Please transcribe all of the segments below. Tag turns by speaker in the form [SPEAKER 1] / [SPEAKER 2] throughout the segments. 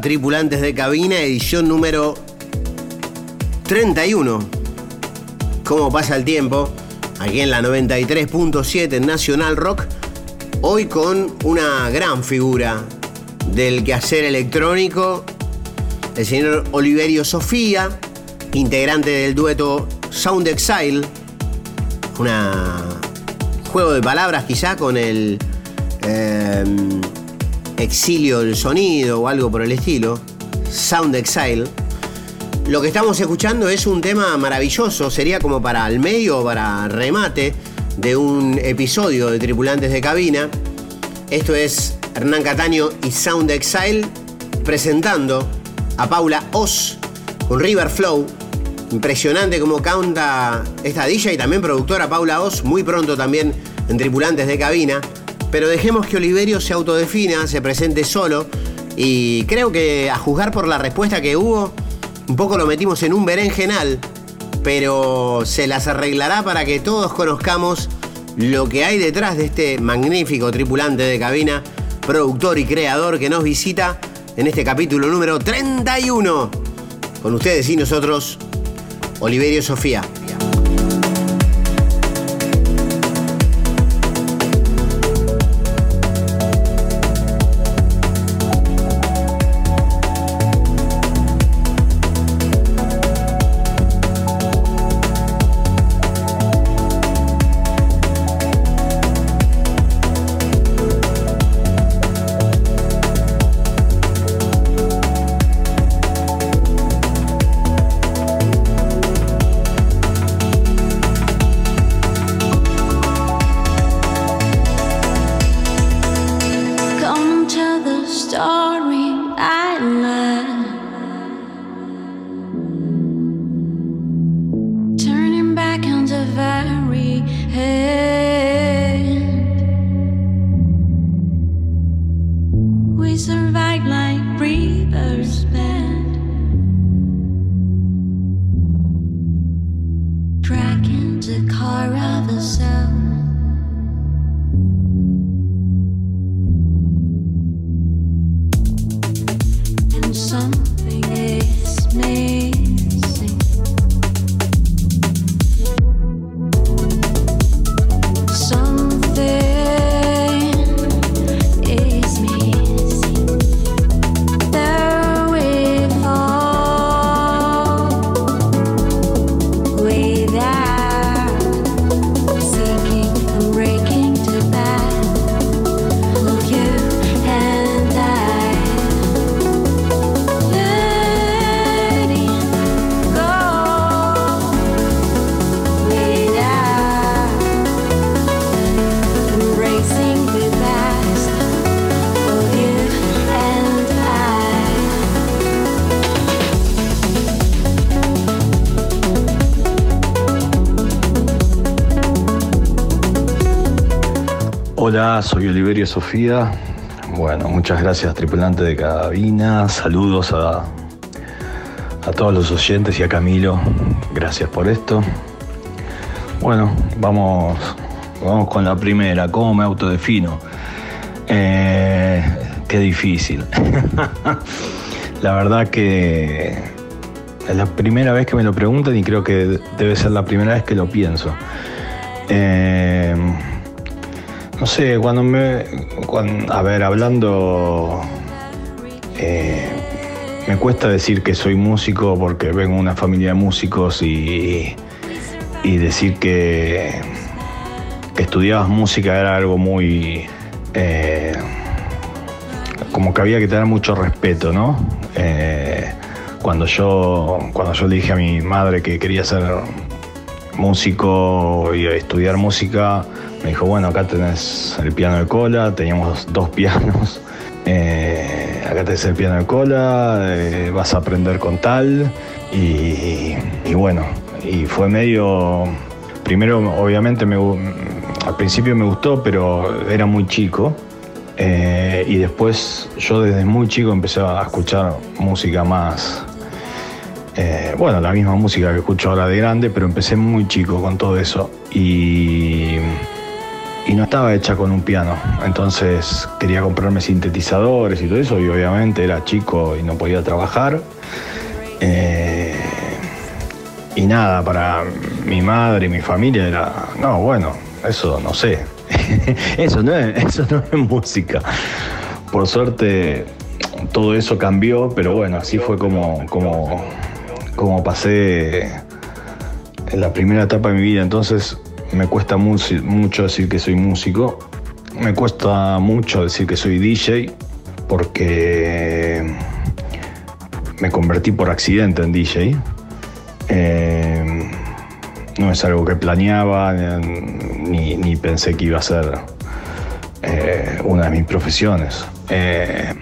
[SPEAKER 1] Tripulantes de Cabina, edición número 31. ¿Cómo pasa el tiempo? Aquí en la 93.7 Nacional Rock. Hoy con una gran figura del quehacer electrónico, el señor Oliverio Sofía, integrante del dueto Sound Exile. Un juego de palabras quizá con el... Eh, exilio del sonido o algo por el estilo, Sound Exile. Lo que estamos escuchando es un tema maravilloso, sería como para el medio o para remate de un episodio de Tripulantes de Cabina. Esto es Hernán Cataño y Sound Exile presentando a Paula Oz con River Flow. Impresionante como canta esta DJ y también productora Paula Oz, muy pronto también en Tripulantes de Cabina. Pero dejemos que Oliverio se autodefina, se presente solo. Y creo que a juzgar por la respuesta que hubo, un poco lo metimos en un berenjenal. Pero se las arreglará para que todos conozcamos lo que hay detrás de este magnífico tripulante de cabina, productor y creador que nos visita en este capítulo número 31. Con ustedes y nosotros, Oliverio Sofía.
[SPEAKER 2] survive like breathers. Back. Soy Oliverio Sofía.
[SPEAKER 3] Bueno, muchas gracias tripulante de cabina, saludos a, a todos los oyentes y a Camilo, gracias por esto. Bueno, vamos, vamos con la primera, ¿cómo me autodefino? Eh, qué difícil. la verdad que es la primera vez que me lo preguntan y creo que debe ser la primera vez que lo pienso. Eh, no sé, cuando me. a ver, hablando. Eh, me cuesta decir que soy músico porque vengo de una familia de músicos y, y decir que, que estudiabas música era algo muy. Eh, como que había que tener mucho respeto, ¿no? Eh, cuando, yo, cuando yo le dije a mi madre que quería ser músico y estudiar música, me dijo, bueno, acá tenés el piano de cola, teníamos dos pianos, eh, acá tenés el piano de cola, eh, vas a aprender con tal, y, bueno, y fue medio, primero obviamente me, al principio me gustó, pero era muy chico, eh, y después yo desde muy chico empecé a escuchar música más, bueno, la misma música que escucho ahora de grande, pero empecé muy chico con todo eso. Y y no estaba hecha con un piano. Entonces quería comprarme sintetizadores y todo eso, y obviamente era chico y no podía trabajar. Eh, y nada, para mi madre y mi familia era, no, bueno, eso no sé. eso, no es, eso no es música. Por suerte todo eso cambió, pero bueno, así fue como, como, como pasé en la primera etapa de mi vida. Entonces me cuesta mucho decir que soy músico. Me cuesta mucho decir que soy DJ porque me convertí por accidente en DJ. Eh, no es algo que planeaba ni, pensé que iba a ser eh, una de mis profesiones. Eh,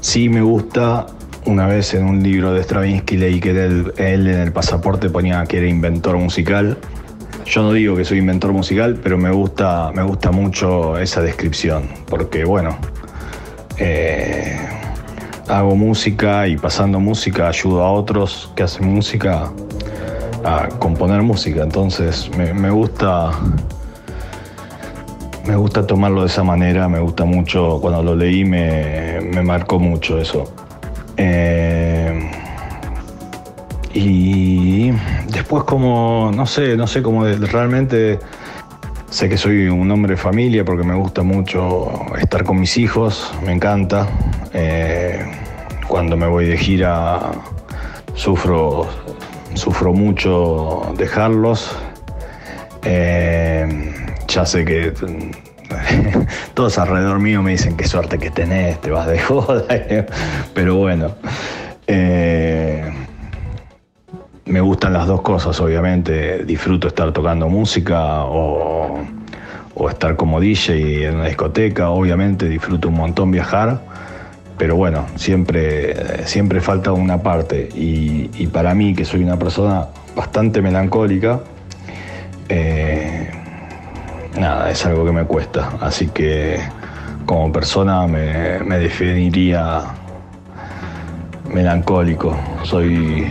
[SPEAKER 3] sí me gusta, una vez en un libro de Stravinsky leí que él en el pasaporte ponía que era inventor musical yo no digo que soy inventor musical, pero me gusta, me gusta mucho esa descripción, porque bueno, eh, hago música y pasando música ayudo a otros que hacen música a componer música, entonces me, gusta me gusta tomarlo de esa manera, me gusta mucho, cuando lo leí me, marcó mucho eso. Eh, y después como, no sé, no sé cómo realmente sé que soy un hombre de familia porque me gusta mucho estar con mis hijos, me encanta. Eh, cuando me voy de gira sufro, sufro mucho dejarlos. Eh, ya sé que todos alrededor mío me dicen qué suerte que tenés, te vas de joda, pero bueno. Eh, me gustan las dos cosas, obviamente. Disfruto estar tocando música o, estar como DJ en una discoteca. Obviamente disfruto un montón viajar. Pero bueno, siempre, siempre falta una parte. Y, para mí, que soy una persona bastante melancólica, eh, nada, es algo que me cuesta. Así que como persona me, me definiría melancólico. Soy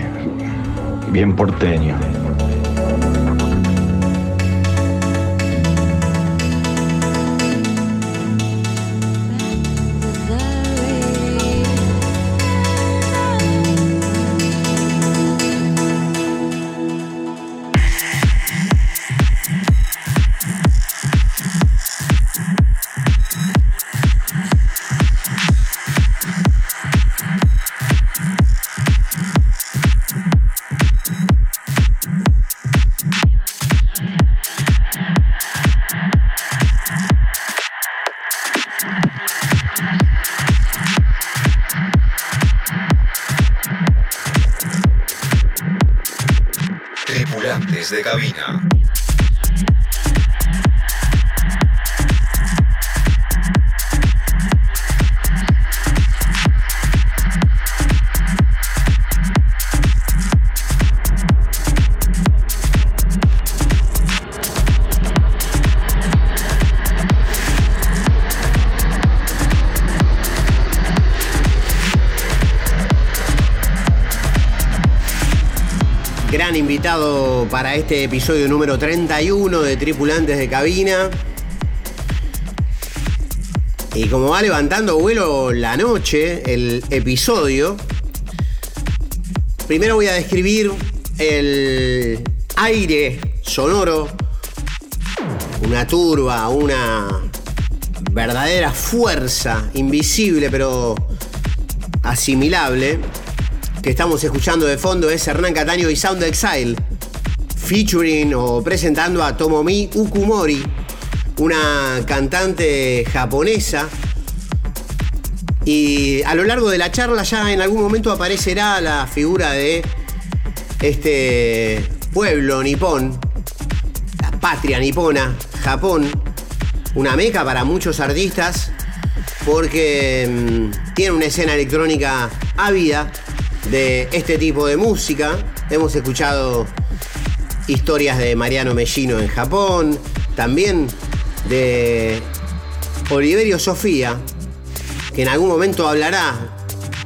[SPEAKER 3] bien porteño.
[SPEAKER 4] cabina.
[SPEAKER 1] invitado para este episodio número 31 de Tripulantes de Cabina. Y como va levantando vuelo la noche, el episodio, primero voy a describir el aire sonoro, una turba, una verdadera fuerza invisible pero asimilable que estamos escuchando de fondo. Es Hernán Cataño y Sound Exile, featuring o presentando a Tomomi Ukumori, una cantante japonesa. Y a lo largo de la charla ya en algún momento aparecerá la figura de este pueblo nipón, la patria nipona, Japón, una meca para muchos artistas porque mm, tiene una escena electrónica ávida de este tipo de música. Hemos escuchado historias de Mariano Mellino en Japón, también de Oliverio Sofía, que en algún momento hablará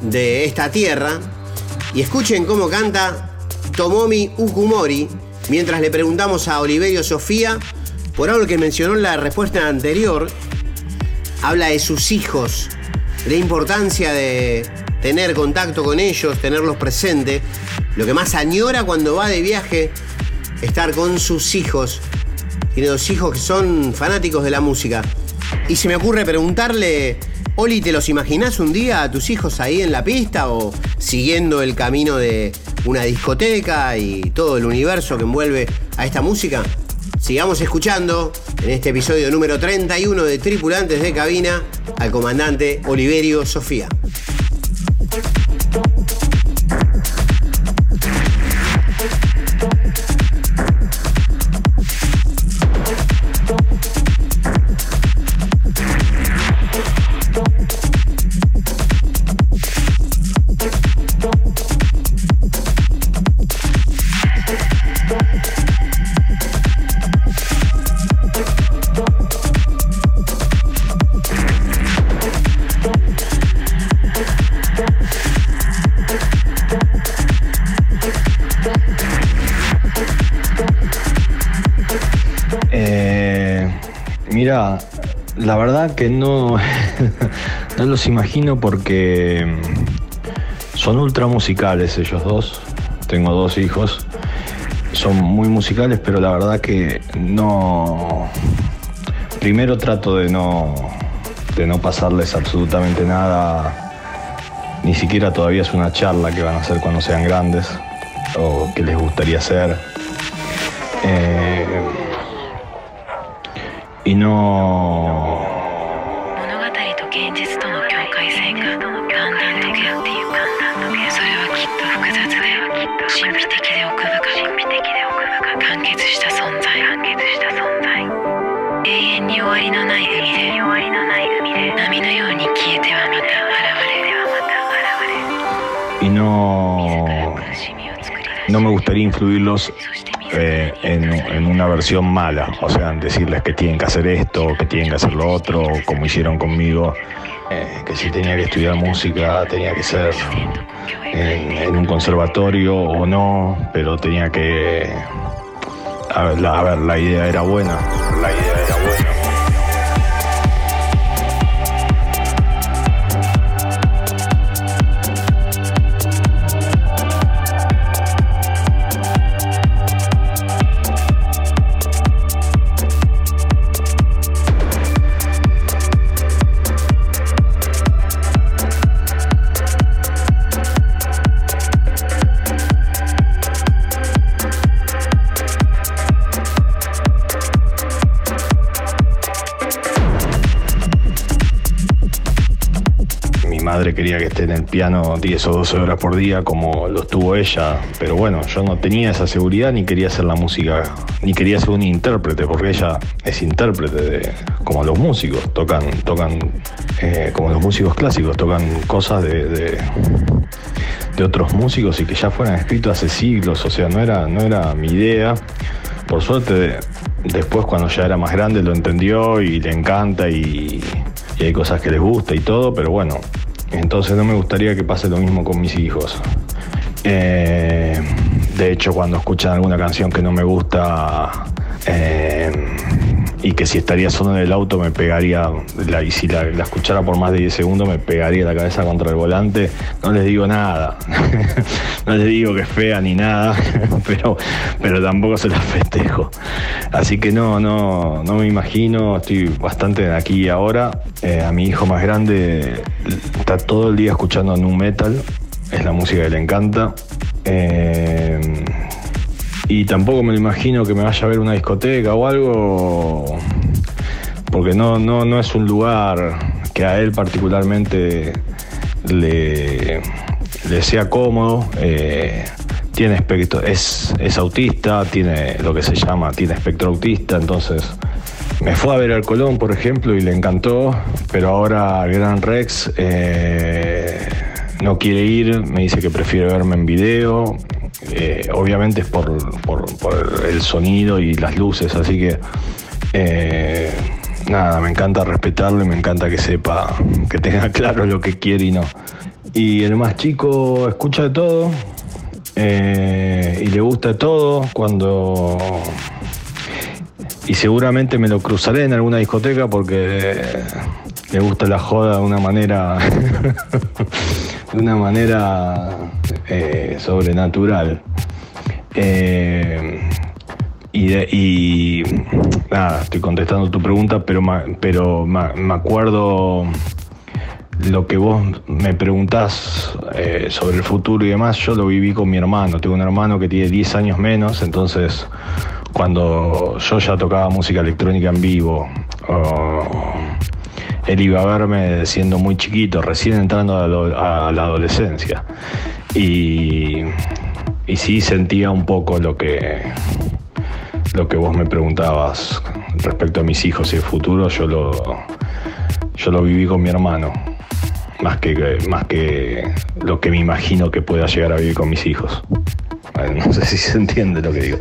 [SPEAKER 1] de esta tierra. Y escuchen cómo canta Tomomi Ukumori mientras le preguntamos a Oliverio Sofía por algo que mencionó en la respuesta anterior. Habla de sus hijos, de la importancia de tener contacto con ellos, tenerlos presentes. Lo que más añora cuando va de viaje, estar con sus hijos. Tiene dos hijos que son fanáticos de la música. Y se me ocurre preguntarle, Oli, ¿te los imaginás un día a tus hijos ahí en la pista o siguiendo el camino de una discoteca y todo el universo que envuelve a esta música? Sigamos escuchando en este episodio número 31 de Tripulantes de Cabina al comandante Oliverio Sofía.
[SPEAKER 3] La verdad que no, no los imagino porque mm, son ultra musicales ellos dos. Tengo dos hijos. Son muy musicales, pero la verdad que no. Primero trato de no, de no pasarles absolutamente nada. Ni siquiera todavía es una charla que van a hacer cuando sean grandes o que les gustaría hacer. Eh, いの物語
[SPEAKER 2] と現実との境界線がだんだんとけってゆくそれはきっと複雑で神秘的で奥深く完結した存在完結した存在永遠に終わりのない海で終わりのない海で波のように消えてはまた現れ
[SPEAKER 3] Y no, no me gustaría incluirlos eh, en, una versión mala, o sea, decirles que tienen que hacer esto, que tienen que hacer lo otro, como hicieron conmigo, eh, que si tenía que estudiar música tenía que ser en, un conservatorio o no, pero tenía que... A ver, la, a ver, la idea era buena, que esté en el piano 10 o 12 horas por día como lo estuvo ella, pero bueno, yo no tenía esa seguridad ni quería hacer la música, ni quería ser un intérprete, porque ella es intérprete de, como los músicos, tocan, tocan eh, como los músicos clásicos, tocan cosas de, de, otros músicos y que ya fueran escritos hace siglos, o sea, no era, no era mi idea. Por suerte, después cuando ya era más grande lo entendió y le encanta y hay cosas que les gusta y todo, pero bueno, entonces no me gustaría que pase lo mismo con mis hijos. Eh, de hecho, cuando escuchan alguna canción que no me gusta eh, y que si estaría solo en el auto me pegaría, la, y si la, escuchara por más de 10 segundos me pegaría la cabeza contra el volante, no les digo nada, no les digo que es fea ni nada, pero, pero tampoco se las festejo. Así que no, no, no me imagino, estoy bastante aquí ahora. Eh, a mi hijo más grande está todo el día escuchando nu metal, es la música que le encanta. Eh, y tampoco me lo imagino que me vaya a ver una discoteca o algo, porque no, no, no es un lugar que a él particularmente le, sea cómodo. Eh, tiene espectro, es, es autista, tiene lo que se llama, tiene espectro autista, entonces me fue a ver al Colón, por ejemplo, y le encantó, pero ahora Gran Rex eh, no quiere ir, me dice que prefiere verme en video, eh, obviamente es por, el sonido y las luces, así que eh, nada, me encanta respetarlo y me encanta que sepa, que tenga claro lo que quiere y no. Y el más chico escucha de todo eh, y le gusta de todo cuando... Y seguramente me lo cruzaré en alguna discoteca porque le gusta la joda de una manera... de una manera eh, sobrenatural. Eh, y, nada, estoy contestando tu pregunta, pero, pero me acuerdo lo que vos me preguntás eh, sobre el futuro y demás, yo lo viví con mi hermano. Tengo un hermano que tiene 10 años menos, entonces cuando yo ya tocaba música electrónica en vivo, él iba a verme siendo muy chiquito, recién entrando a, la adolescencia. Y, y, sí sentía un poco lo que, lo que vos me preguntabas respecto a mis hijos y el futuro, yo lo, yo lo viví con mi hermano, más que, más que lo que me imagino que pueda llegar a vivir con mis hijos. No sé si se entiende lo que digo.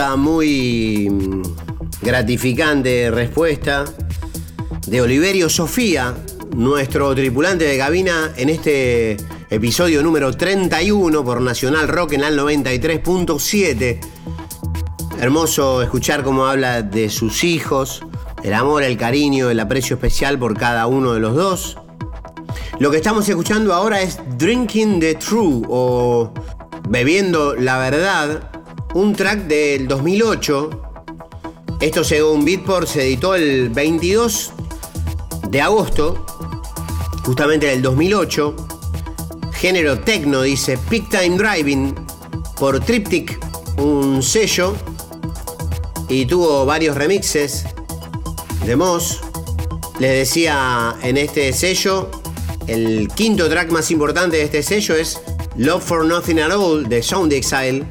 [SPEAKER 1] Muy mm, gratificante respuesta de Oliverio Sofía, nuestro tripulante de cabina en este episodio número 31 por Nacional Rock en el 93.7. Hermoso escuchar cómo habla de sus hijos, el amor, el cariño, el aprecio especial por cada uno de los dos. Lo que estamos escuchando ahora es Drinking the True o Bebiendo la Verdad un track del 2008. Esto según Beatport se editó el 22 de agosto, justamente del 2008. Género techno, dice Peak Time Driving por Triptych, un sello. Y tuvo varios remixes de Moss. Les decía en este sello, el quinto track más importante de este sello es Love for Nothing at All de Sound Exile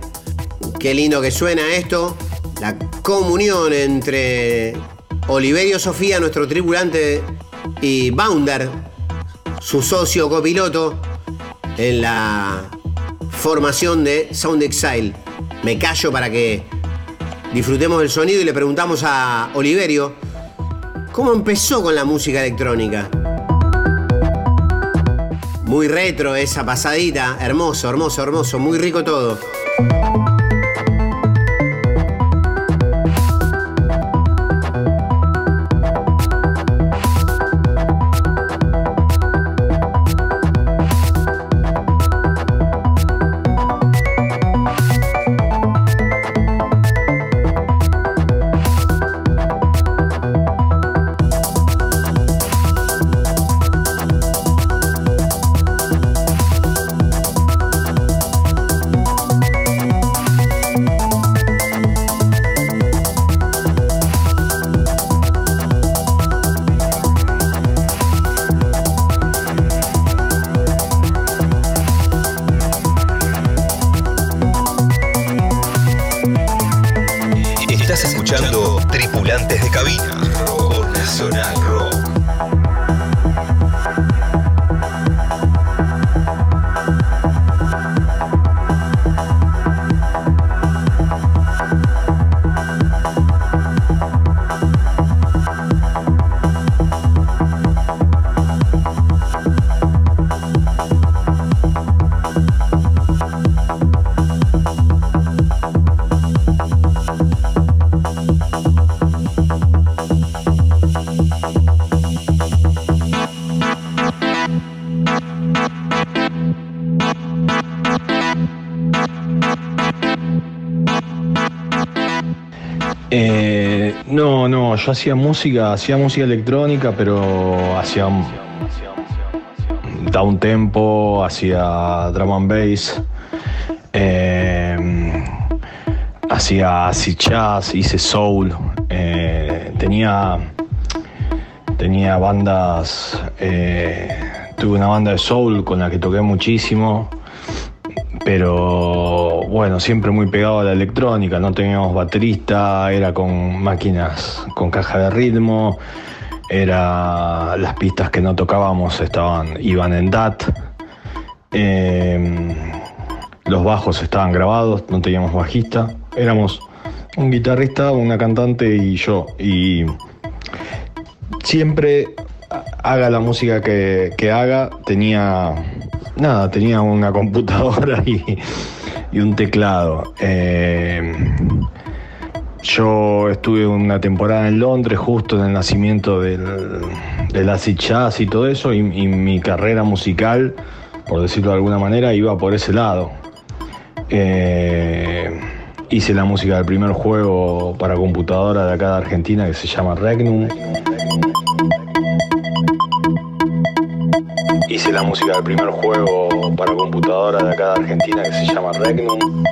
[SPEAKER 1] Qué lindo que suena esto. La comunión entre Oliverio Sofía, nuestro tripulante, y Bounder, su socio copiloto, en la formación de Sound Exile. Me callo para que disfrutemos del sonido y le preguntamos a Oliverio cómo empezó con la música electrónica. Muy retro esa pasadita, hermoso, hermoso, hermoso, muy rico todo.
[SPEAKER 4] Por
[SPEAKER 3] no, no, yo hacía música, hacía música electrónica, pero hacía down tempo, hacía drum and bass, eh, hacía jazz, hice soul, eh, tenía tenía bandas, eh, tuve una banda de soul con la que toqué muchísimo pero bueno, siempre muy pegado a la electrónica, no teníamos baterista, era con máquinas con caja de ritmo, era las pistas que no tocábamos estaban iban en DAT. eh, los bajos estaban grabados, no teníamos bajista, éramos un guitarrista, una cantante y yo y siempre haga la música que, que haga, tenía nada, tenía una computadora y, y un teclado. Eh, yo estuve una temporada en Londres justo en el nacimiento del, del acid jazz y todo eso, y, mi carrera musical, por decirlo de alguna manera, iba por ese lado. Eh, hice la música del primer juego para computadora de acá de Argentina que se llama Regnum. Hice la música del primer juego para computadora de acá de Argentina que se llama Regnum.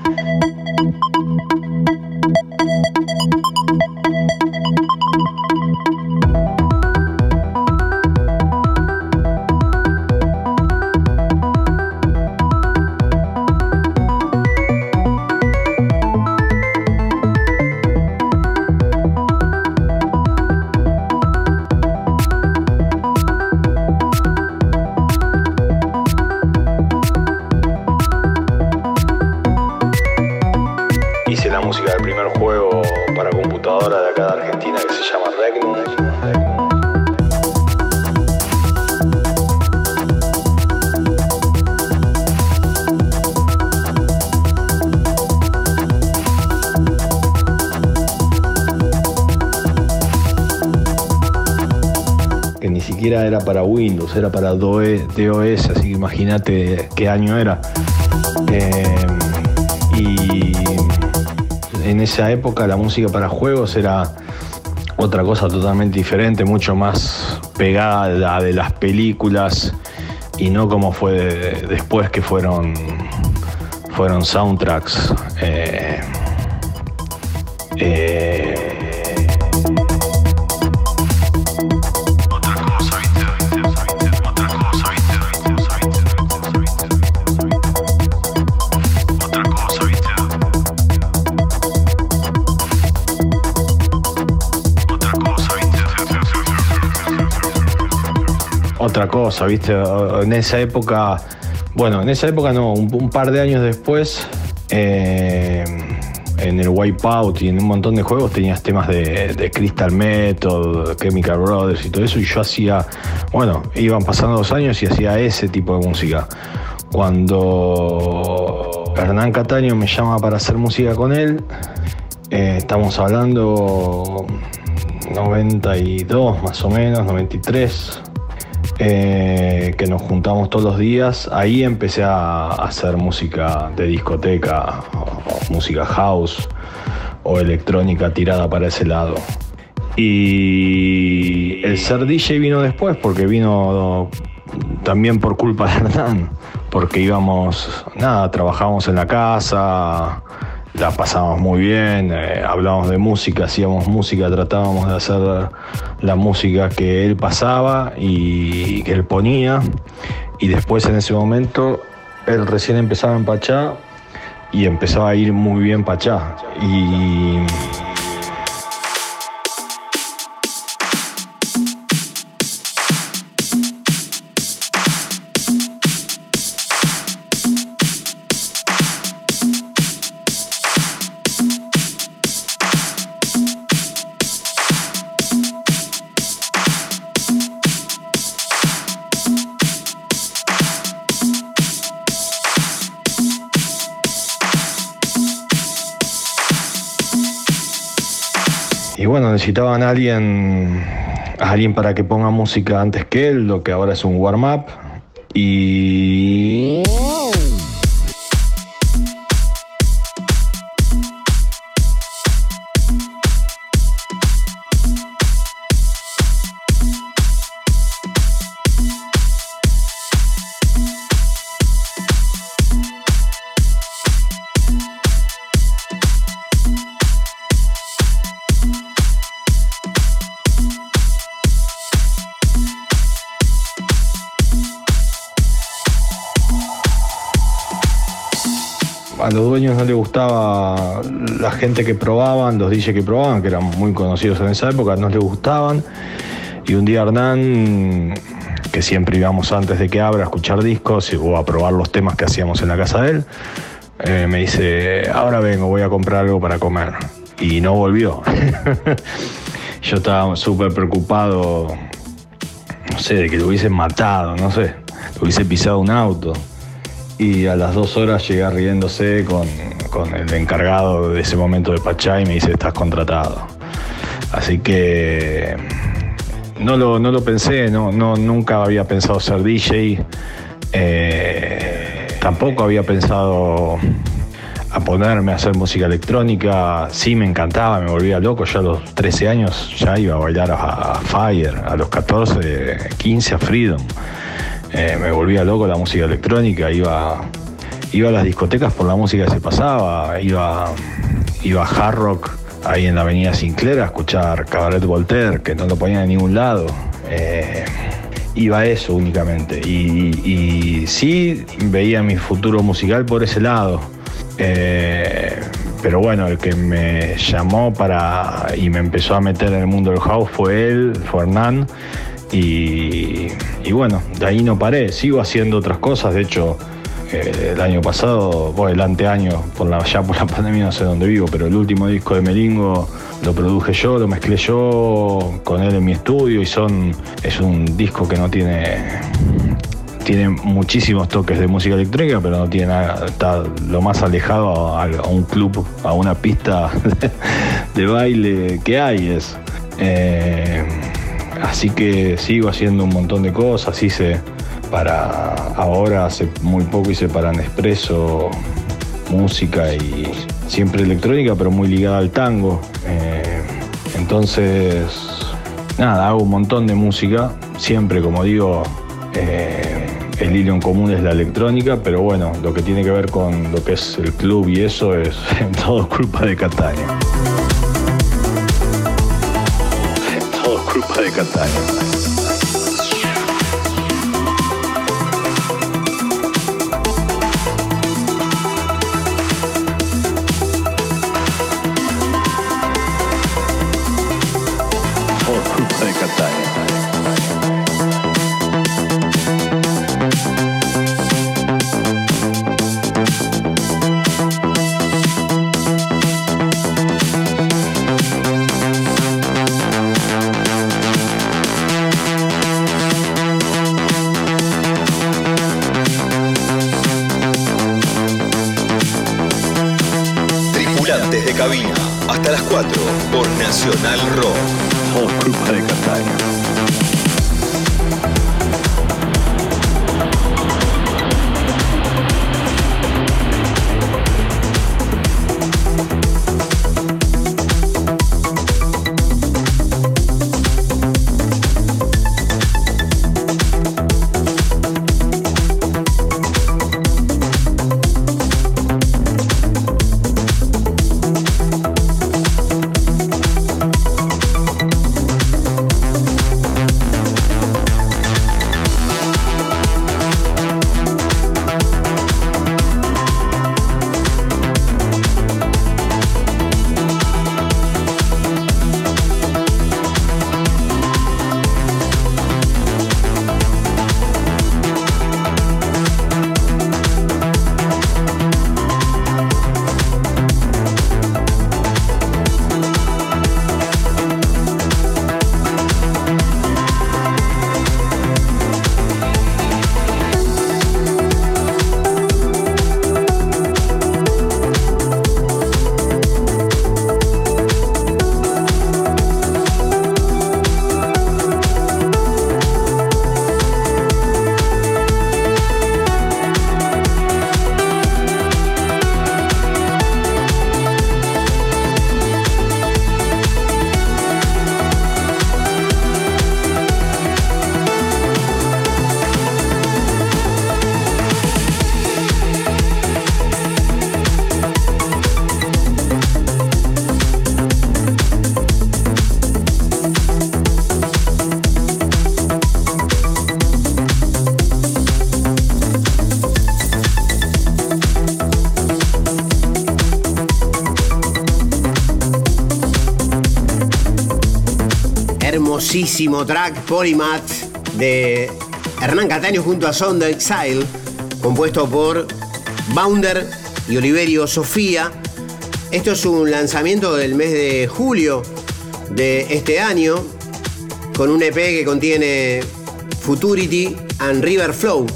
[SPEAKER 3] Era para Windows, era para DOS, así que imagínate qué año era. Eh, y en esa época la música para juegos era otra cosa totalmente diferente, mucho más pegada de las películas y no como fue de- después que fueron, fueron soundtracks. Otra cosa, ¿viste? En esa época, bueno, en esa época no, un, par de años después, eh, en el Wipeout y en un montón de juegos tenías temas de, de Crystal Method, Chemical Brothers y todo eso, y yo hacía, bueno, iban pasando los años y hacía ese tipo de música. Cuando Hernán Cataño me llama para hacer música con él, eh, estamos hablando 92 más o menos, 93, eh, que nos juntamos todos los días. Ahí empecé a hacer música de discoteca, música house o electrónica tirada para ese lado. Y el ser DJ vino después porque vino también por culpa de Hernán, porque íbamos, nada, trabajábamos en la casa, la pasábamos muy bien, eh, hablábamos de música, hacíamos música, tratábamos de hacer la música que él pasaba y que él ponía. Y después en ese momento él recién empezaba en Pachá y empezaba a ir muy bien Pachá. Y y bueno, necesitaban a alguien, a alguien para que ponga música antes que él, lo que ahora es un warm-up. Y les gustaba la gente que probaban, los DJs que probaban, que eran muy conocidos en esa época, no les gustaban. Y un día Hernán, que siempre íbamos antes de que abra a escuchar discos o a probar los temas que hacíamos en la casa de él, eh, me dice, ahora vengo, voy a comprar algo para comer. Y no volvió. Yo estaba súper preocupado, no sé, de que lo hubiesen matado, no sé, lo hubiese pisado un auto y a las dos horas llegué riéndose con, el encargado de ese momento de Pachá y me dice, estás contratado. Así que no lo, no lo pensé, no, no, nunca había pensado ser DJ, eh, tampoco había pensado a ponerme a hacer música electrónica, sí me encantaba, me volvía loco, yo a los 13 años ya iba a bailar a, a Fire, a los 14, 15 a Freedom. Eh, me volvía loco la música electrónica, iba, iba a las discotecas por la música que se pasaba, iba, iba a Hard Rock ahí en la avenida Sinclair a escuchar Cabaret Voltaire, que no lo ponían en ningún lado. Eh, iba a eso únicamente. Y, sí veía mi futuro musical por ese lado. Eh, pero bueno, el que me llamó para y me empezó a meter en el mundo del house fue él, fue Hernán. Y, bueno, de ahí no paré, sigo haciendo otras cosas, de hecho el año pasado, bueno, el anteaño, por la, ya por la pandemia no sé dónde vivo, pero el último disco de Melingo lo produje yo, lo mezclé yo con él en mi estudio y son, es un disco que no tiene tiene muchísimos toques de música electrónica, pero no tiene nada, está lo más alejado a, un club, a una pista de, baile que hay. Es, eh, Así que sigo haciendo un montón de cosas, hice para ahora hace muy poco hice para Nespresso música y siempre electrónica, pero muy ligada al tango. Eh, entonces, nada, hago un montón de música, siempre como digo, eh, el hilo en común es la electrónica, pero bueno, lo que tiene que ver con lo que es el club y eso es todo culpa de Catania. de Catania.
[SPEAKER 4] Nacional Rock.
[SPEAKER 3] Todo culpa de Catania.
[SPEAKER 1] Track Polymath de Hernán Cataño junto a Sound Exile, compuesto por Bounder y Oliverio Sofía. Esto es un lanzamiento del mes de julio de este año, con un EP que contiene Futurity and River Flow,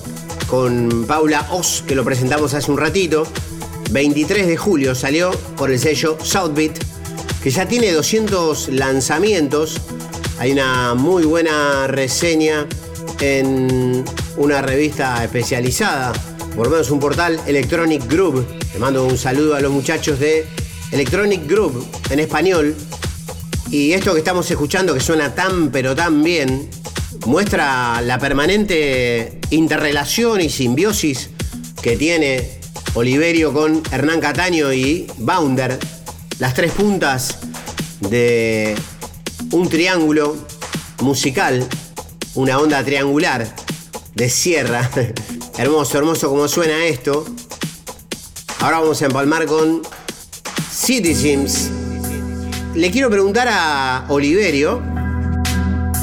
[SPEAKER 1] con Paula Oz, que lo presentamos hace un ratito. 23 de julio salió por el sello Southbeat, que ya tiene 200 lanzamientos. Hay una muy buena reseña en una revista especializada, por lo menos un portal Electronic Group. Le mando un saludo a los muchachos de Electronic Group en español. Y esto que estamos escuchando, que suena tan pero tan bien, muestra la permanente interrelación y simbiosis que tiene Oliverio con Hernán Cataño y Bounder, las tres puntas de un triángulo musical una onda triangular de sierra. hermoso, hermoso como suena esto. Ahora vamos a empalmar con Citizens. Le quiero preguntar a Oliverio,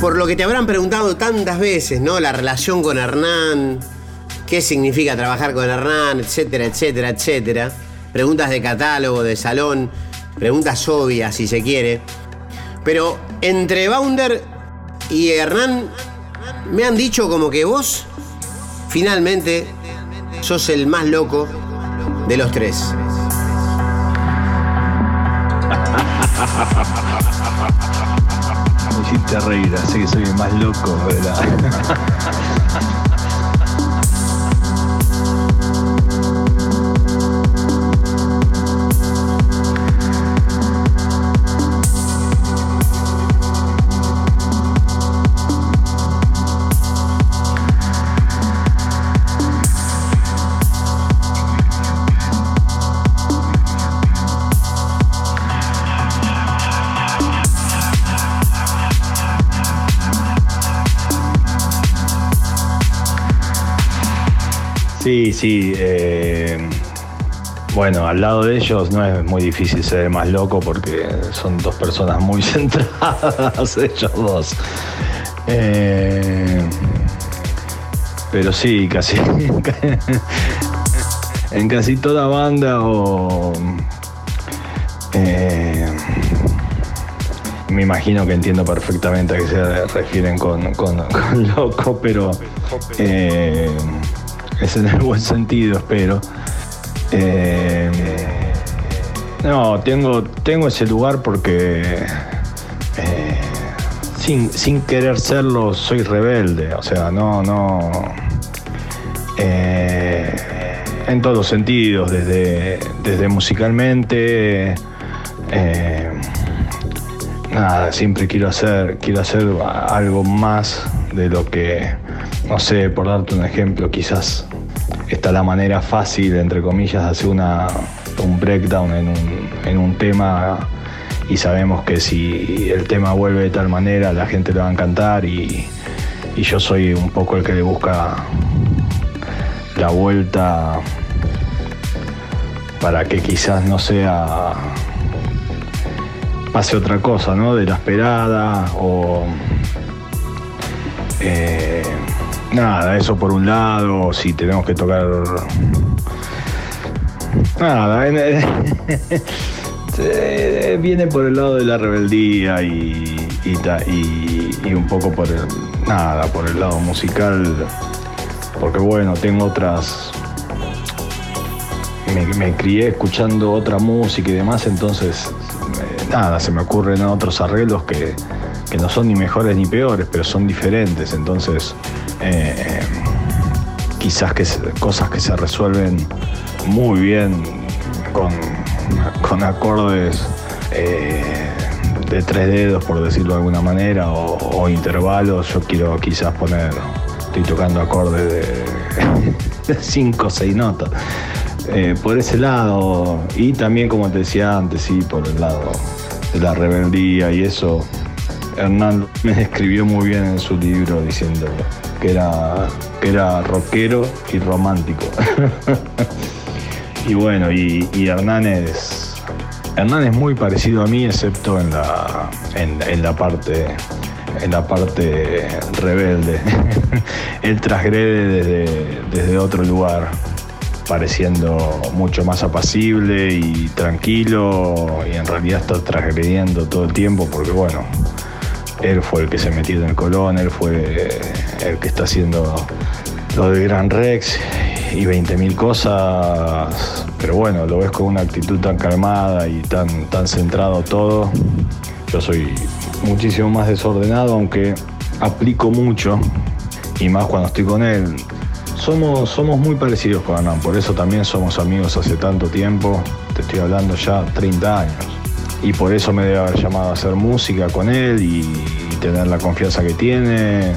[SPEAKER 1] por lo que te habrán preguntado tantas veces, ¿no? La relación con Hernán, qué significa trabajar con Hernán, etcétera, etcétera, etcétera. Preguntas de catálogo, de salón, preguntas obvias si se quiere. Pero entre Bounder y Hernán me han dicho como que vos, finalmente, sos el más loco de los tres.
[SPEAKER 3] Me hiciste reír, así que soy el más loco, ¿verdad? Sí, sí. Eh, bueno, al lado de ellos no es muy difícil ser más loco porque son dos personas muy centradas, ellos dos. Eh, pero sí, casi. en casi toda banda o. Eh, me imagino que entiendo perfectamente a qué se refieren con, con loco, pero es en el buen sentido, espero. Eh, no, tengo, tengo ese lugar porque eh, sin, querer serlo soy rebelde, o sea, no, no. Eh, en todos sentidos, desde, desde musicalmente. nada, siempre quiero hacer, quiero hacer algo más de lo que, no sé, por darte un ejemplo, quizás está la manera fácil, entre comillas, de hacer una, un breakdown en un, tema y sabemos que si el tema vuelve de tal manera la gente le va a encantar y, yo soy un poco el que le busca la vuelta para que quizás no sea pase otra cosa, ¿no? De la esperada o eh, Nada, eso por un lado, si tenemos que tocar. Nada, viene por el lado de la rebeldía y, y, un poco por el. Nada, por el lado musical. Porque bueno, tengo otras. Me, crié escuchando otra música y demás, entonces. Eh, nada, se me ocurren otros arreglos que, que no son ni mejores ni peores, pero son diferentes. Entonces eh, quizás que cosas que se resuelven muy bien con, acordes eh, de tres dedos, por decirlo de alguna manera, o, intervalos. Yo quiero quizás poner, estoy tocando acordes de, cinco o seis notas. Eh, por ese lado, y también como te decía antes, sí, por el lado de la rebeldía y eso, Hernán me describió muy bien en su libro diciendo que era, que era rockero y romántico. y bueno, y, Hernán es. Hernán es muy parecido a mí, excepto en la, en, la parte en la parte rebelde. él transgrede desde, desde otro lugar, pareciendo mucho más apacible y tranquilo, y en realidad está transgrediendo todo el tiempo porque, bueno, él fue el que se metió en el Colón, él fue el que está haciendo lo de Gran Rex y 20.000 cosas, pero bueno, lo ves con una actitud tan calmada y tan, tan centrado todo. Yo soy muchísimo más desordenado, aunque aplico mucho, y más cuando estoy con él. Somos, somos muy parecidos con Hernán, por eso también somos amigos hace tanto tiempo, te estoy hablando ya 30 años. Y por eso me debe haber llamado a hacer música con él y, tener la confianza que tiene. Eh,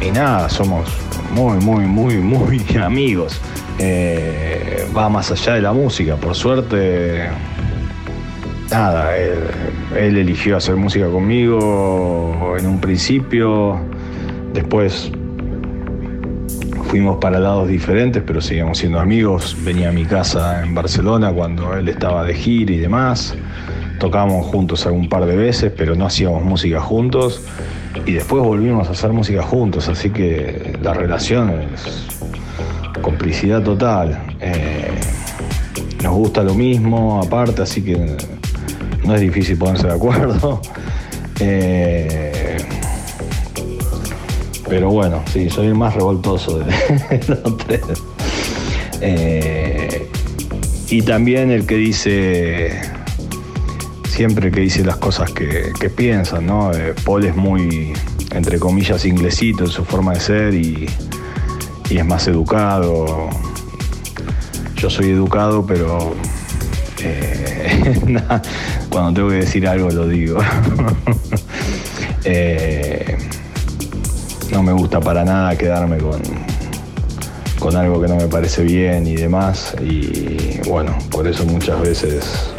[SPEAKER 3] y nada, somos muy, muy, muy, muy amigos. Eh, va más allá de la música, por suerte. Nada, él, eligió hacer música conmigo en un principio, después fuimos para lados diferentes, pero seguíamos siendo amigos. Venía a mi casa en Barcelona cuando él estaba de gira y demás. Tocábamos juntos algún par de veces, pero no hacíamos música juntos y después volvimos a hacer música juntos, así que la relación es complicidad total. Eh, nos gusta lo mismo, aparte, así que no es difícil ponerse de acuerdo. Eh, pero bueno, sí, soy el más revoltoso de los tres. Eh, y también el que dice siempre que dice las cosas que, que piensan, ¿no? Eh, Paul es muy, entre comillas, inglesito en su forma de ser y, es más educado. Yo soy educado, pero eh, cuando tengo que decir algo lo digo. no me gusta para nada quedarme con, con algo que no me parece bien y demás. Y bueno, por eso muchas veces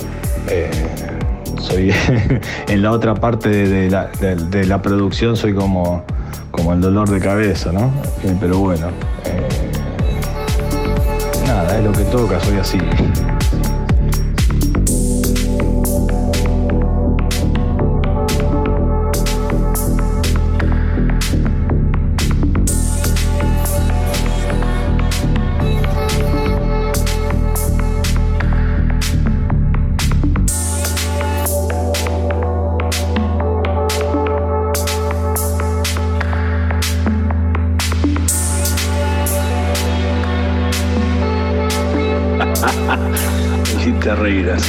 [SPEAKER 3] soy en la otra parte de la, producción soy como, como el dolor de cabeza, ¿no? Eh, pero bueno, eh, nada, es lo que toca, soy así.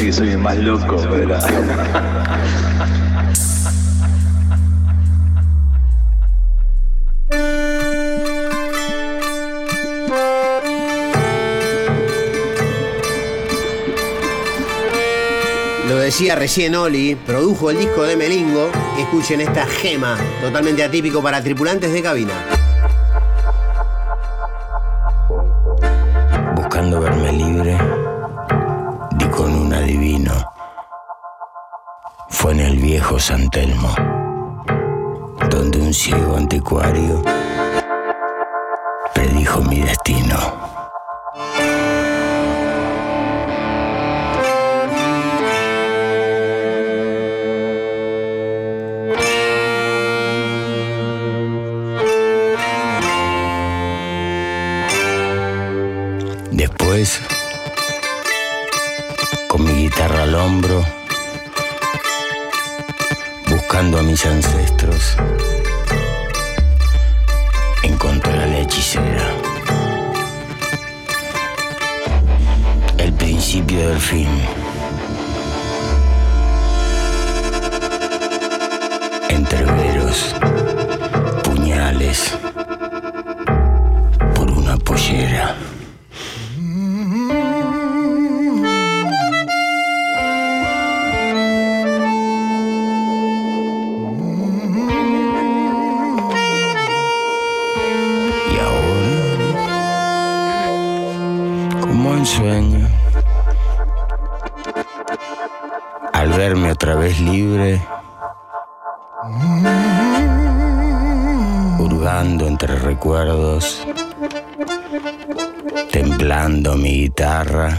[SPEAKER 3] Que soy el más loco
[SPEAKER 1] Lo decía recién Oli, produjo el disco de Melingo. Escuchen esta gema, totalmente atípico para tripulantes de cabina.
[SPEAKER 5] aquário principio hurgando entre recuerdos, temblando mi guitarra.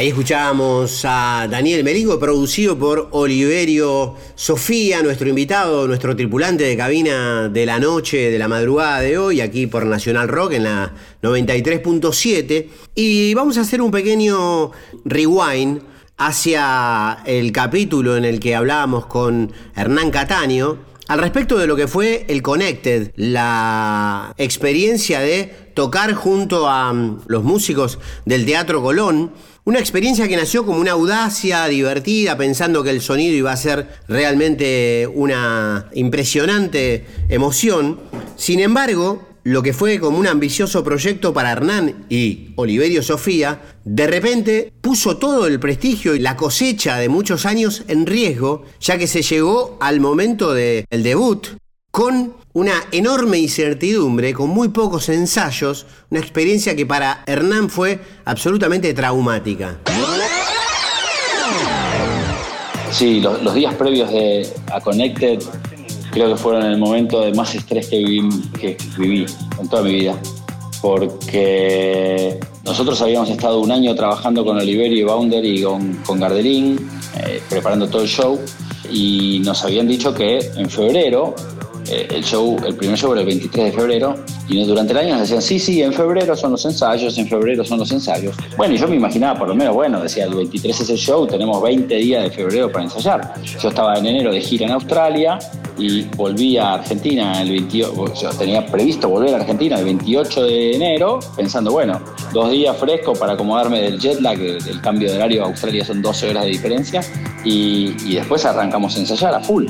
[SPEAKER 1] Ahí escuchábamos a Daniel Merigo, producido por Oliverio Sofía, nuestro invitado, nuestro tripulante de cabina de la noche, de la madrugada de hoy, aquí por Nacional Rock en la 93.7. Y vamos a hacer un pequeño rewind hacia el capítulo en el que hablábamos con Hernán Cataño al respecto de lo que fue el Connected, la experiencia de tocar junto a mm, los músicos del Teatro Colón, una experiencia que nació como una audacia divertida, pensando que el sonido iba a ser realmente una impresionante emoción. Sin embargo, lo que fue como un ambicioso proyecto para Hernán y Oliverio Sofía, de repente puso todo el prestigio y la cosecha de muchos años en riesgo, ya que se llegó al momento del debut con una enorme incertidumbre, con muy pocos ensayos, una experiencia que para Hernán fue absolutamente traumática.
[SPEAKER 6] Sí, los, días previos de, a Connected creo que fueron el momento de más estrés que viví, en toda mi vida. Porque nosotros habíamos estado un año trabajando con Oliverio y Bounder y con, con Gardelín, eh, preparando todo el show, y nos habían dicho que en febrero el show, el primer show era el 23 de febrero, y durante el año nos decían, sí, sí, en febrero son los ensayos, en febrero son los ensayos. Bueno, y yo me imaginaba, por lo menos, bueno, decía, el 23 es el show, tenemos 20 días de febrero para ensayar. Yo estaba en enero de gira en Australia y volví a Argentina el 28, o sea, tenía previsto volver a Argentina el 28 de enero, pensando, bueno, dos días frescos para acomodarme del jet lag, del, cambio de horario, Australia son 12 horas de diferencia, y después arrancamos a ensayar a full.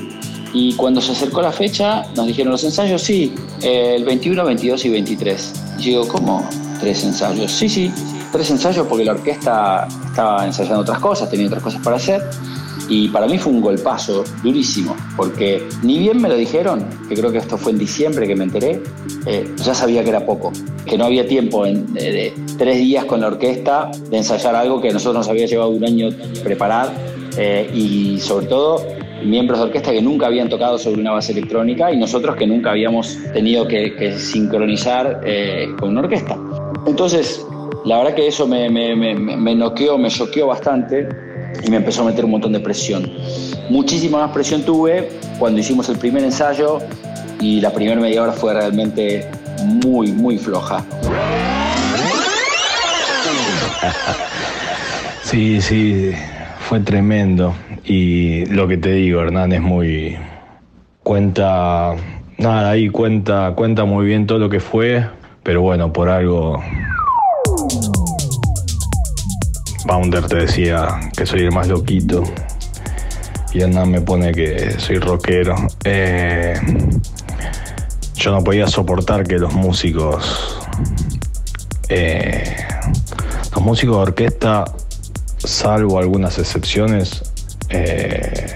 [SPEAKER 6] Y cuando se acercó la fecha, nos dijeron los ensayos, sí, el 21, 22 y 23. Y yo digo, ¿cómo? ¿Tres ensayos? Sí, sí, tres ensayos porque la orquesta estaba ensayando otras cosas, tenía otras cosas para hacer. Y para mí fue un golpazo durísimo, porque ni bien me lo dijeron, que creo que esto fue en diciembre que me enteré, eh, ya sabía que era poco, que no había tiempo en, de, de tres días con la orquesta de ensayar algo que a nosotros nos había llevado un año preparar eh, y sobre todo miembros de orquesta que nunca habían tocado sobre una base electrónica y nosotros que nunca habíamos tenido que, sincronizar eh, con una orquesta. Entonces, la verdad que eso me, me, me, me noqueó, me choqueó bastante y me empezó a meter un montón de presión. Muchísima más presión tuve cuando hicimos el primer ensayo y la primera media hora fue realmente muy, muy floja.
[SPEAKER 3] Sí, sí, fue tremendo. Y lo que te digo, Hernán, es muy. Cuenta. Nada, ahí cuenta, cuenta muy bien todo lo que fue, pero bueno, por algo. Bounder te decía que soy el más loquito. Y Hernán me pone que soy rockero. Eh, yo no podía soportar que los músicos. eh, los músicos de orquesta, salvo algunas excepciones, eh,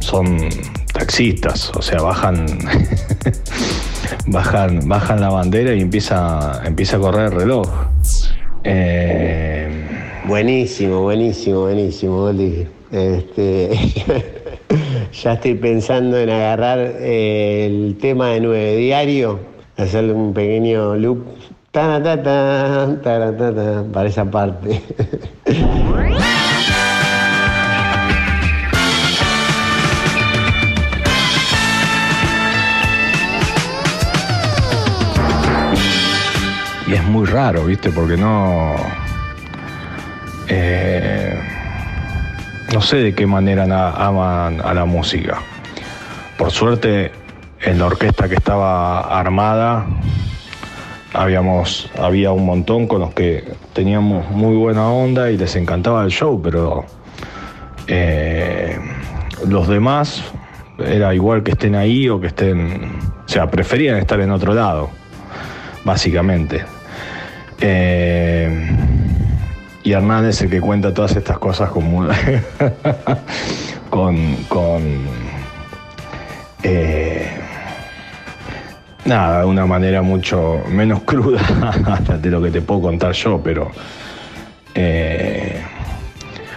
[SPEAKER 3] son taxistas, o sea, bajan, bajan, bajan la bandera y empieza, empieza a correr el reloj. Eh,
[SPEAKER 1] Buenísimo, buenísimo, buenísimo, Oli. Este, ya estoy pensando en agarrar eh, el tema de nueve diario, hacerle un pequeño loop para esa parte.
[SPEAKER 3] y es muy raro, ¿viste? Porque no. eh, no sé de qué manera aman a la música. Por suerte, en la orquesta que estaba armada, habíamos, había un montón con los que teníamos muy buena onda y les encantaba el show, pero eh, los demás era igual que estén ahí o que estén, o sea, preferían estar en otro lado, básicamente. Eh, y Hernán es el que cuenta todas estas cosas con, con, con eh, nada, de una manera mucho menos cruda de lo que te puedo contar yo, pero eh,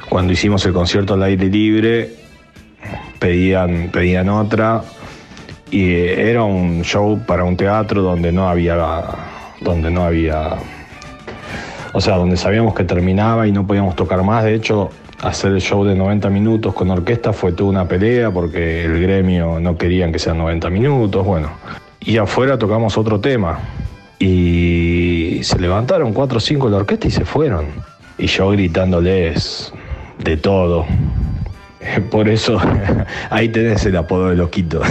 [SPEAKER 3] cuando hicimos el concierto al aire libre pedían, pedían otra y era un show para un teatro donde no había donde no había o sea donde sabíamos que terminaba y no podíamos tocar más. De hecho hacer el show de 90 minutos con orquesta fue toda una pelea porque el gremio no querían que sean 90 minutos bueno y afuera tocamos otro tema. Y se levantaron cuatro o cinco de la orquesta y se fueron. Y yo gritándoles de todo. Por eso ahí tenés el apodo de loquito,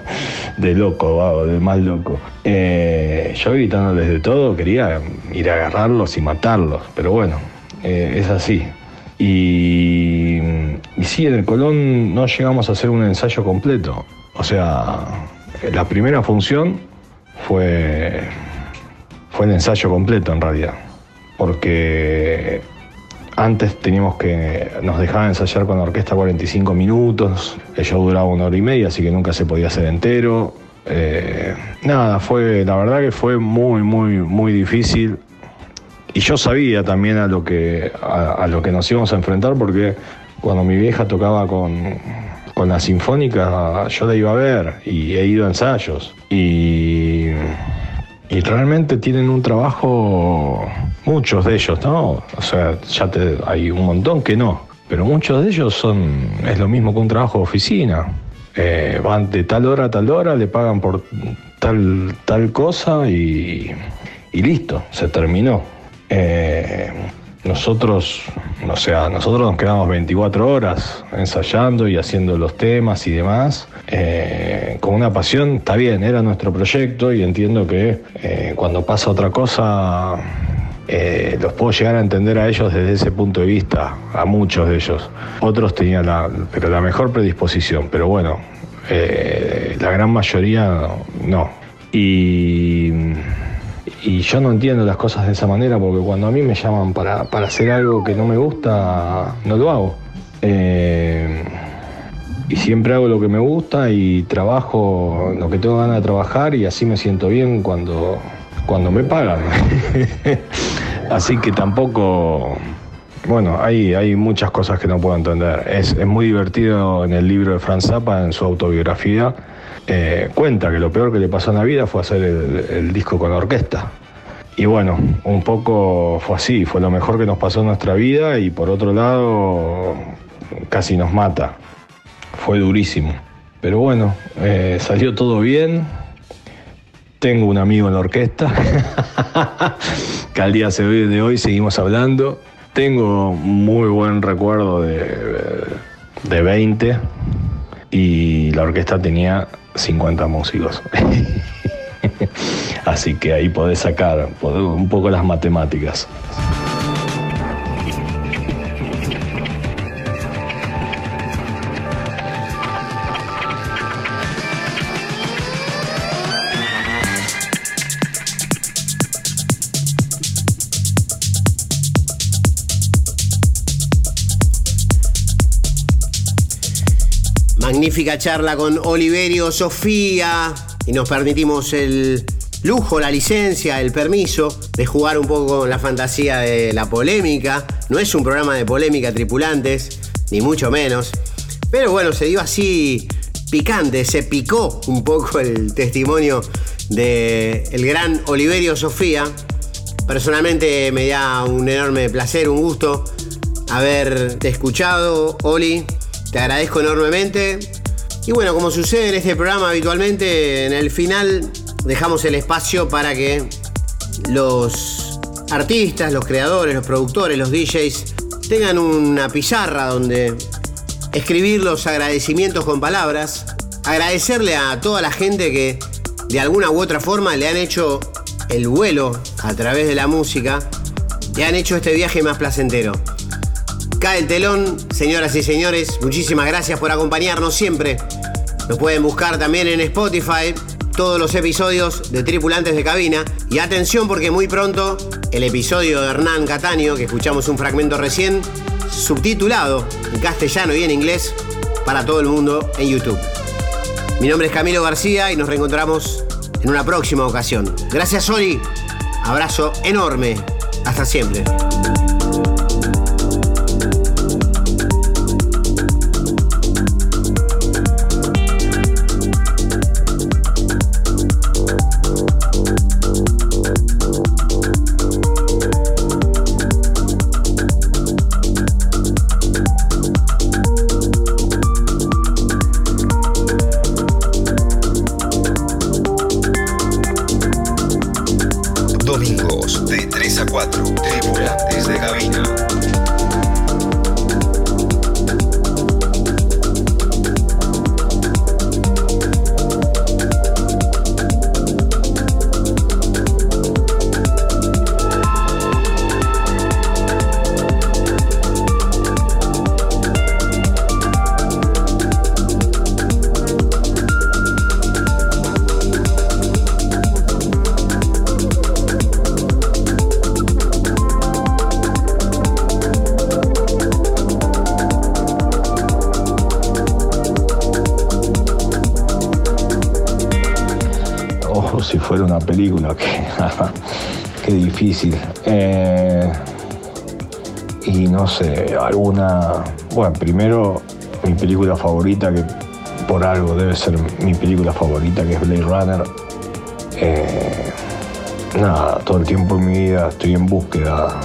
[SPEAKER 3] de loco, de más loco. Eh, yo gritándoles de todo, quería ir a agarrarlos y matarlos, pero bueno, eh, es así. Y, y sí, en el Colón no llegamos a hacer un ensayo completo. O sea, la primera función fue, fue el ensayo completo en realidad, porque antes teníamos que, nos dejaban ensayar con la orquesta 45 minutos, el show duraba una hora y media, así que nunca se podía hacer entero. Eh, nada, fue, la verdad que fue muy, muy, muy difícil. Y yo sabía también a lo que, a lo que nos íbamos a enfrentar, porque cuando mi vieja tocaba con, con la Sinfónica yo la iba a ver y he ido a ensayos. Y, y realmente tienen un trabajo, muchos de ellos, ¿no? O sea, ya te, hay un montón que no, pero muchos de ellos son, es lo mismo que un trabajo de oficina. Eh, van de tal hora a tal hora, le pagan por tal, tal cosa y, y listo, se terminó. Eh, nosotros, o sea, nosotros nos quedamos 24 horas ensayando y haciendo los temas y demás. Eh, con una pasión, está bien, era nuestro proyecto y entiendo que eh, cuando pasa otra cosa, eh, los puedo llegar a entender a ellos desde ese punto de vista, a muchos de ellos. Otros tenían la, pero la mejor predisposición, pero bueno, la gran mayoría no. Y y yo no entiendo las cosas de esa manera porque cuando a mí me llaman para, hacer algo que no me gusta, no lo hago. Eh, y siempre hago lo que me gusta y trabajo lo que tengo ganas de trabajar y así me siento bien cuando, cuando me pagan. así que tampoco, bueno, hay, hay muchas cosas que no puedo entender. Es, es muy divertido en el libro de Franz Zappa, en su autobiografía, eh, cuenta que lo peor que le pasó en la vida fue hacer el, disco con la orquesta. Y bueno, un poco fue así, fue lo mejor que nos pasó en nuestra vida y por otro lado casi nos mata. Fue durísimo. Pero bueno, eh, salió todo bien. Tengo un amigo en la orquesta, que al día de hoy seguimos hablando. Tengo muy buen recuerdo de, de 20 y la orquesta tenía 50 músicos. Así que ahí podés sacar un poco las matemáticas.
[SPEAKER 1] Magnífica charla con Oliverio Sofía y nos permitimos el lujo, la licencia, el permiso de jugar un poco con la fantasía de la polémica. No es un programa de polémica tripulantes, ni mucho menos. Pero bueno, se dio así picante, se picó un poco el testimonio de el gran Oliverio Sofía. Personalmente me da un enorme placer, un gusto haberte escuchado, Oli. Te agradezco enormemente. Y bueno, como sucede en este programa habitualmente, en el final dejamos el espacio para que los artistas, los creadores, los productores, los DJs tengan una pizarra donde escribir los agradecimientos con palabras, agradecerle a toda la gente que de alguna u otra forma le han hecho el vuelo a través de la música y han hecho este viaje más placentero. Cae el telón, señoras y señores, muchísimas gracias por acompañarnos siempre. Nos pueden buscar también en Spotify todos los episodios de Tripulantes de Cabina. Y atención porque muy pronto el episodio de Hernán Cataño, que escuchamos un fragmento recién, subtitulado en castellano y en inglés para todo el mundo en YouTube. Mi nombre es Camilo García y nos reencontramos en una próxima ocasión. Gracias, Oli. Abrazo enorme. Hasta siempre.
[SPEAKER 3] Película, que qué difícil. Eh, y no sé, alguna, bueno, primero mi película favorita, que por algo debe ser mi película favorita, que es Blade Runner. Eh, nada, todo el tiempo en mi vida estoy en búsqueda.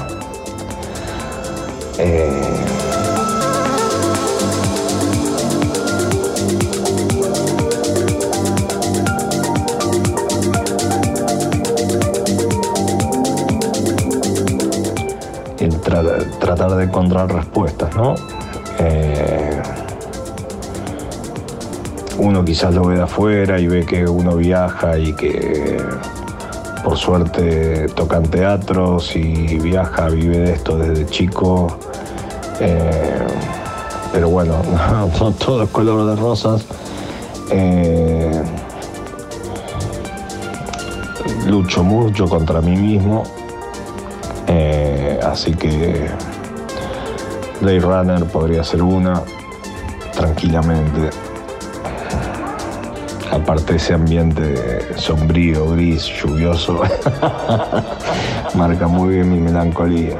[SPEAKER 3] Eh, tratar de encontrar respuestas, ¿no? Eh, uno quizás lo ve de afuera y ve que uno viaja y que por suerte tocan teatros y viaja, vive de esto desde chico. Eh, pero bueno, no, todo es color de rosas. Eh, lucho mucho contra mí mismo Así que Blade Runner podría ser una, tranquilamente. Aparte ese ambiente sombrío, gris, lluvioso, marca muy bien mi melancolía.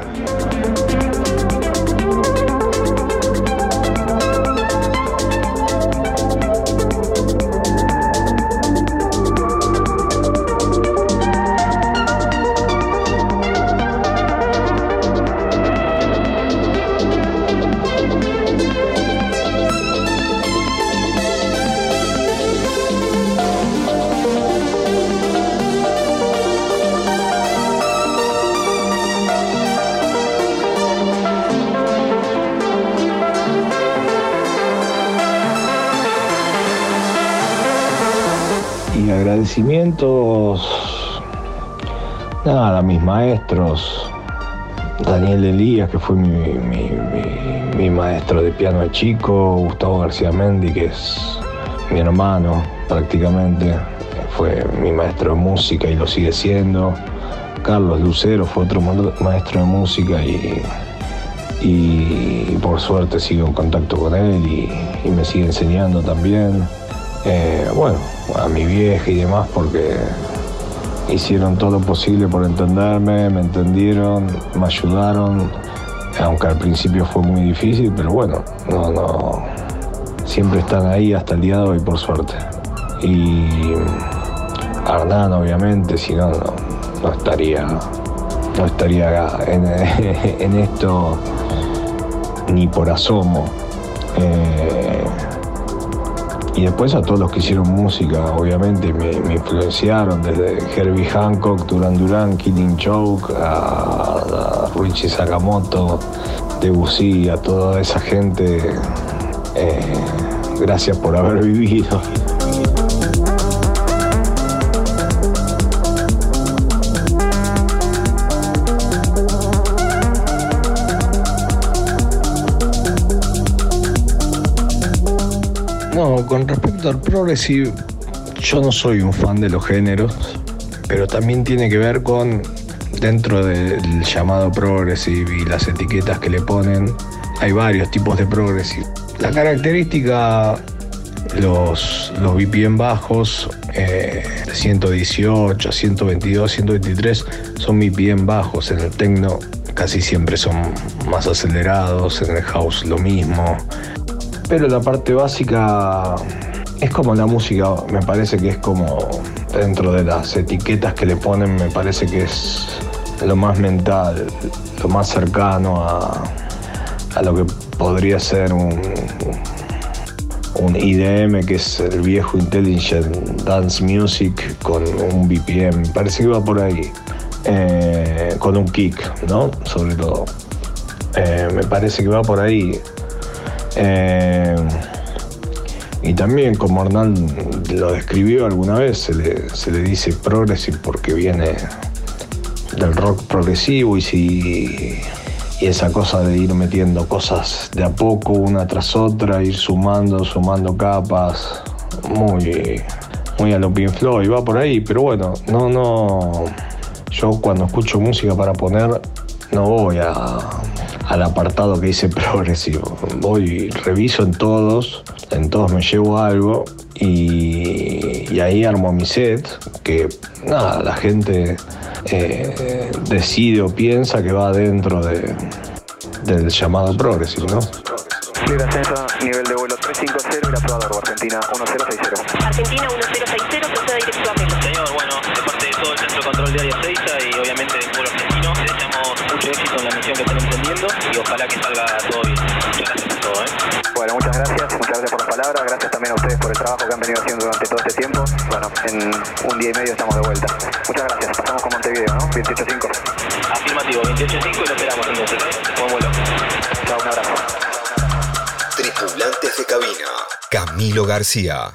[SPEAKER 3] Nada, mis maestros, Daniel Elías, que fue mi, maestro de piano de chico, Gustavo García Mendi, que es mi hermano prácticamente, fue mi maestro de música y lo sigue siendo. Carlos Lucero fue otro maestro de música y, y por suerte sigo en contacto con él y, me sigue enseñando también. Eh, bueno, a mi vieja y demás porque hicieron todo lo posible por entenderme, me entendieron, me ayudaron, aunque al principio fue muy difícil, pero bueno, no, no, siempre están ahí hasta el día de hoy, por suerte. Y Arnán, obviamente, si no, no, estaría, no estaría en, esto ni por asomo. Eh, y después a todos los que hicieron música, obviamente, me, influenciaron, desde Herbie Hancock, Duran Duran, Killing Joke, a, Richie Sakamoto, Debussy, a toda esa gente. Eh, gracias por haber vivido. Con respecto al progressive, yo no soy un fan de los géneros, pero también tiene que ver con dentro del llamado progressive y las etiquetas que le ponen, hay varios tipos de progressive. La característica, los, los BPM bajos, eh, 118, 122, 123, son BPM bajos. En el techno casi siempre son más acelerados, en el house lo mismo. Pero la parte básica es como la música, me parece que es como dentro de las etiquetas que le ponen, me parece que es lo más mental, lo más cercano a, a lo que podría ser un, un IDM, que es el viejo Intelligent Dance Music con un BPM, me parece que va por ahí, eh, con un kick, ¿no? Sobre todo. Eh, me parece que va por ahí. Eh, y también, como Hernán lo describió alguna vez, se le, se le dice progressive porque viene del rock progresivo y si y esa cosa de ir metiendo cosas de a poco una tras otra, ir sumando, sumando capas, muy, muy a lo Pink Floyd, va por ahí, pero bueno, no, no, yo cuando escucho música para poner, no voy a, al apartado que dice progresivo, voy, reviso en todos, en todos me llevo algo y, y ahí armo mi set, que nada, la gente eh, decide o piensa que va dentro de, del llamado progresivo, ¿no?
[SPEAKER 7] Libre ascenso, nivel de vuelo 350 y la prueba de Argentina 1060.
[SPEAKER 8] Argentina 1060, proceda directo a Melo.
[SPEAKER 9] Señor, bueno, de parte de todo el Centro de Control de Área 6 y ojalá que salga todo bien. Muchas gracias por todo, ¿eh?
[SPEAKER 7] Bueno, muchas gracias, muchas gracias por las palabras, gracias también a ustedes por el trabajo que han venido haciendo durante todo este tiempo. Bueno, en un día y medio estamos de vuelta. Muchas gracias, pasamos con Montevideo, ¿no? 28.5.
[SPEAKER 9] Afirmativo, 28.5 y lo esperamos entonces. Buen vuelo.
[SPEAKER 7] Chao, un abrazo.
[SPEAKER 4] Tripulantes de cabina. Camilo García.